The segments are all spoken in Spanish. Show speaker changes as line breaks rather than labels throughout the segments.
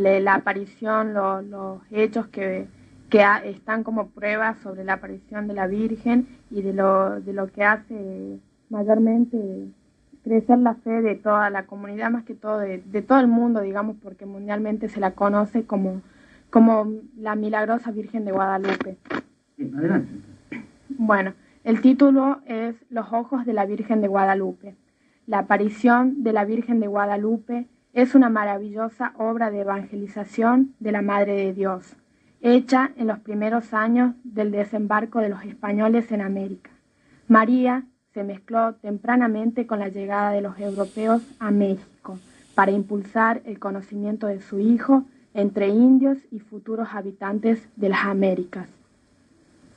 la aparición, los hechos que, que están como pruebas sobre la aparición de la Virgen y de lo, de lo que hace mayormente crecer la fe de toda la comunidad, más que todo de, todo el mundo, digamos, porque mundialmente se la conoce como, como la milagrosa Virgen de Guadalupe.
adelante.
Bueno, el título es Los ojos de la Virgen de Guadalupe. La aparición de la Virgen de Guadalupe es una maravillosa obra de evangelización de la Madre de Dios, hecha en los primeros años del desembarco de los españoles en América. María se mezcló tempranamente con la llegada de los europeos a México para impulsar el conocimiento de su Hijo entre indios y futuros habitantes de las Américas.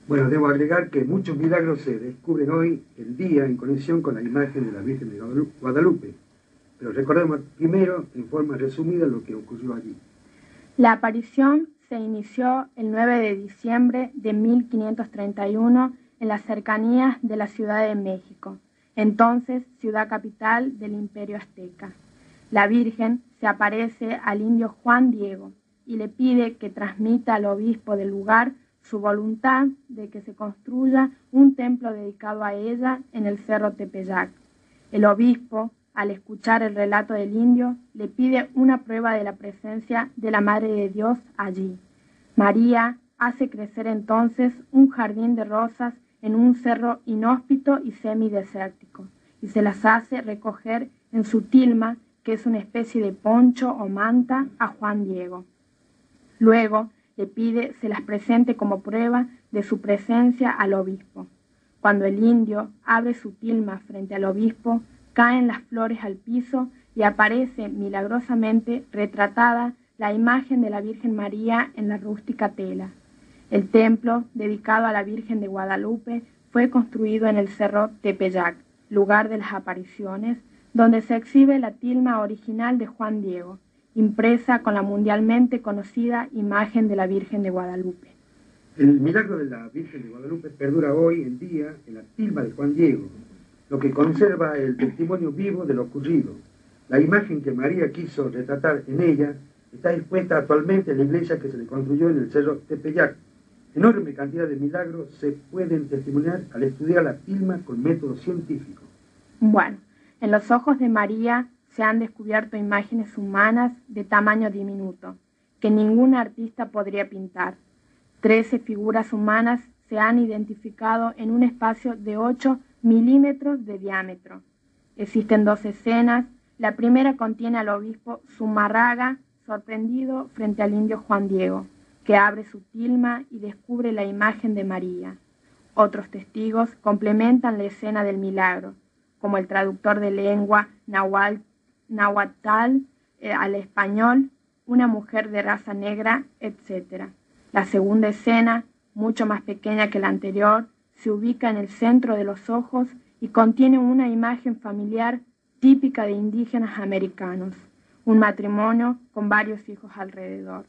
Bueno, debo agregar que muchos milagros se descubren hoy el día en conexión con la imagen de la Virgen de Guadalupe pero recordemos primero, en forma resumida, lo que ocurrió allí.
La aparición se inició el 9 de diciembre de 1531 en las cercanías de la Ciudad de México, entonces ciudad capital del Imperio Azteca. La Virgen se aparece al indio Juan Diego y le pide que transmita al obispo del lugar su voluntad de que se construya un templo dedicado a ella en el Cerro Tepeyac. El obispo al escuchar el relato del indio, le pide una prueba de la presencia de la Madre de Dios allí. María hace crecer entonces un jardín de rosas en un cerro inhóspito y semidesértico, y se las hace recoger en su tilma, que es una especie de poncho o manta, a Juan Diego. Luego le pide se las presente como prueba de su presencia al obispo. Cuando el indio abre su tilma frente al obispo, caen las flores al piso y aparece milagrosamente retratada la imagen de la Virgen María en la rústica tela. El templo, dedicado a la Virgen de Guadalupe, fue construido en el cerro Tepeyac, lugar de las apariciones, donde se exhibe la tilma original de Juan Diego, impresa con la mundialmente conocida imagen de la Virgen de Guadalupe.
El milagro de la Virgen de Guadalupe perdura hoy en día en la tilma de Juan Diego, lo que conserva el testimonio vivo de lo ocurrido. La imagen que María quiso retratar en ella está expuesta actualmente en la iglesia que se le construyó en el Cerro Tepeyac. Enorme cantidad de milagros se pueden testimoniar al estudiar la tilma con método científico.
Bueno, en los ojos de María se han descubierto imágenes humanas de tamaño diminuto, que ningún artista podría pintar. Trece figuras humanas se han identificado en un espacio de 8 milímetros de diámetro. Existen dos escenas. La primera contiene al obispo Zumarraga sorprendido frente al indio Juan Diego, que abre su tilma y descubre la imagen de María. Otros testigos complementan la escena del milagro, como el traductor de lengua nahuatl eh, al español, una mujer de raza negra, etc. La segunda escena, mucho más pequeña que la anterior, se ubica en el centro de los ojos y contiene una imagen familiar típica de indígenas americanos, un matrimonio con varios hijos alrededor.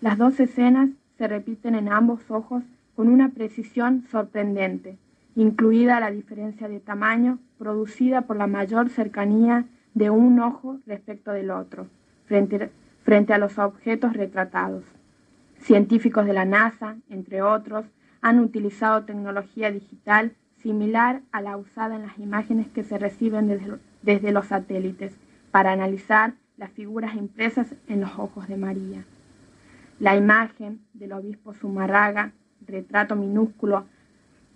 Las dos escenas se repiten en ambos ojos con una precisión sorprendente, incluida la diferencia de tamaño producida por la mayor cercanía de un ojo respecto del otro, frente, a los objetos retratados. Científicos de la NASA, entre otros, han utilizado tecnología digital similar a la usada en las imágenes que se reciben desde, los satélites para analizar las figuras impresas en los ojos de María. La imagen del obispo Zumarraga, retrato minúsculo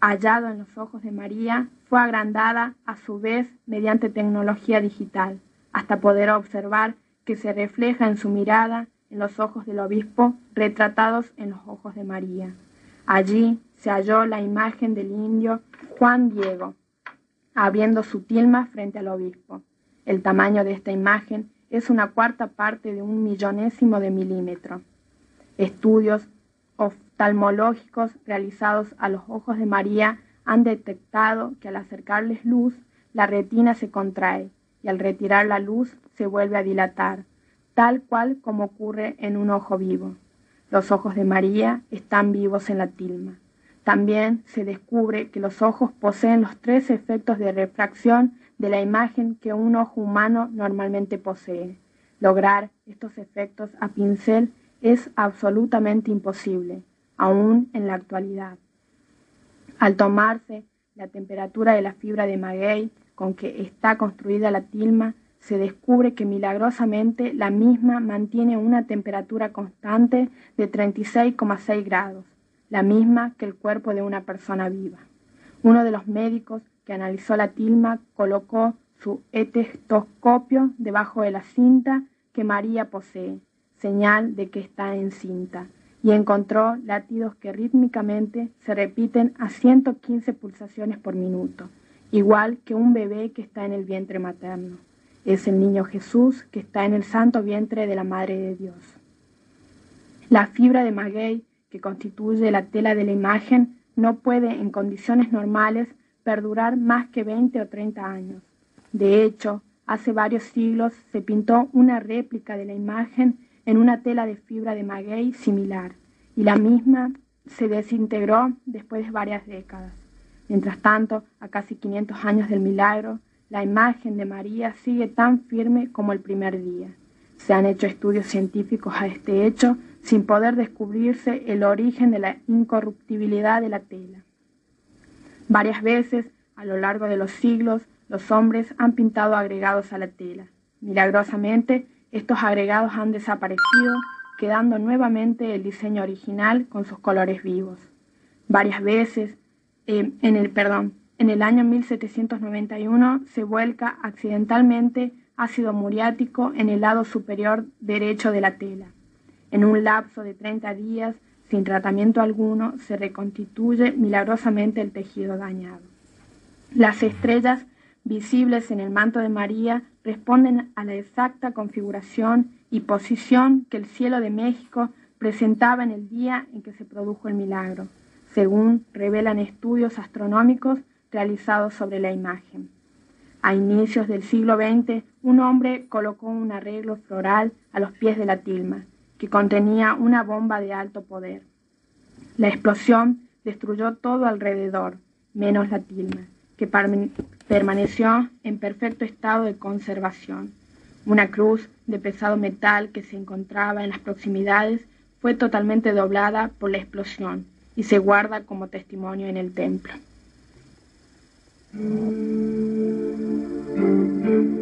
hallado en los ojos de María, fue agrandada a su vez mediante tecnología digital, hasta poder observar que se refleja en su mirada en los ojos del obispo retratados en los ojos de María. Allí se halló la imagen del indio Juan Diego, abriendo su tilma frente al obispo. El tamaño de esta imagen es una cuarta parte de un millonésimo de milímetro. Estudios oftalmológicos realizados a los ojos de María han detectado que al acercarles luz, la retina se contrae y al retirar la luz se vuelve a dilatar, tal cual como ocurre en un ojo vivo. Los ojos de María están vivos en la tilma. También se descubre que los ojos poseen los tres efectos de refracción de la imagen que un ojo humano normalmente posee. Lograr estos efectos a pincel es absolutamente imposible, aún en la actualidad. Al tomarse la temperatura de la fibra de maguey con que está construida la tilma, se descubre que milagrosamente la misma mantiene una temperatura constante de 36,6 grados, la misma que el cuerpo de una persona viva. Uno de los médicos que analizó la tilma colocó su estetoscopio debajo de la cinta que María posee, señal de que está encinta, y encontró latidos que rítmicamente se repiten a 115 pulsaciones por minuto, igual que un bebé que está en el vientre materno. Es el niño Jesús que está en el santo vientre de la Madre de Dios. La fibra de maguey que constituye la tela de la imagen no puede en condiciones normales perdurar más que 20 o 30 años. De hecho, hace varios siglos se pintó una réplica de la imagen en una tela de fibra de maguey similar, y la misma se desintegró después de varias décadas. Mientras tanto, a casi 500 años del milagro, la imagen de María sigue tan firme como el primer día. Se han hecho estudios científicos a este hecho sin poder descubrirse el origen de la incorruptibilidad de la tela. Varias veces, a lo largo de los siglos, los hombres han pintado agregados a la tela. Milagrosamente, estos agregados han desaparecido, quedando nuevamente el diseño original con sus colores vivos. Varias veces, eh, en el perdón, en el año 1791 se vuelca accidentalmente ácido muriático en el lado superior derecho de la tela. En un lapso de 30 días, sin tratamiento alguno, se reconstituye milagrosamente el tejido dañado. Las estrellas visibles en el manto de María responden a la exacta configuración y posición que el cielo de México presentaba en el día en que se produjo el milagro, según revelan estudios astronómicos realizados sobre la imagen. A inicios del siglo XX, un hombre colocó un arreglo floral a los pies de la tilma, que contenía una bomba de alto poder. La explosión destruyó todo alrededor, menos la tilma, que permaneció en perfecto estado de conservación. Una cruz de pesado metal que se encontraba en las proximidades fue totalmente doblada por la explosión y se guarda como testimonio en el templo. thank you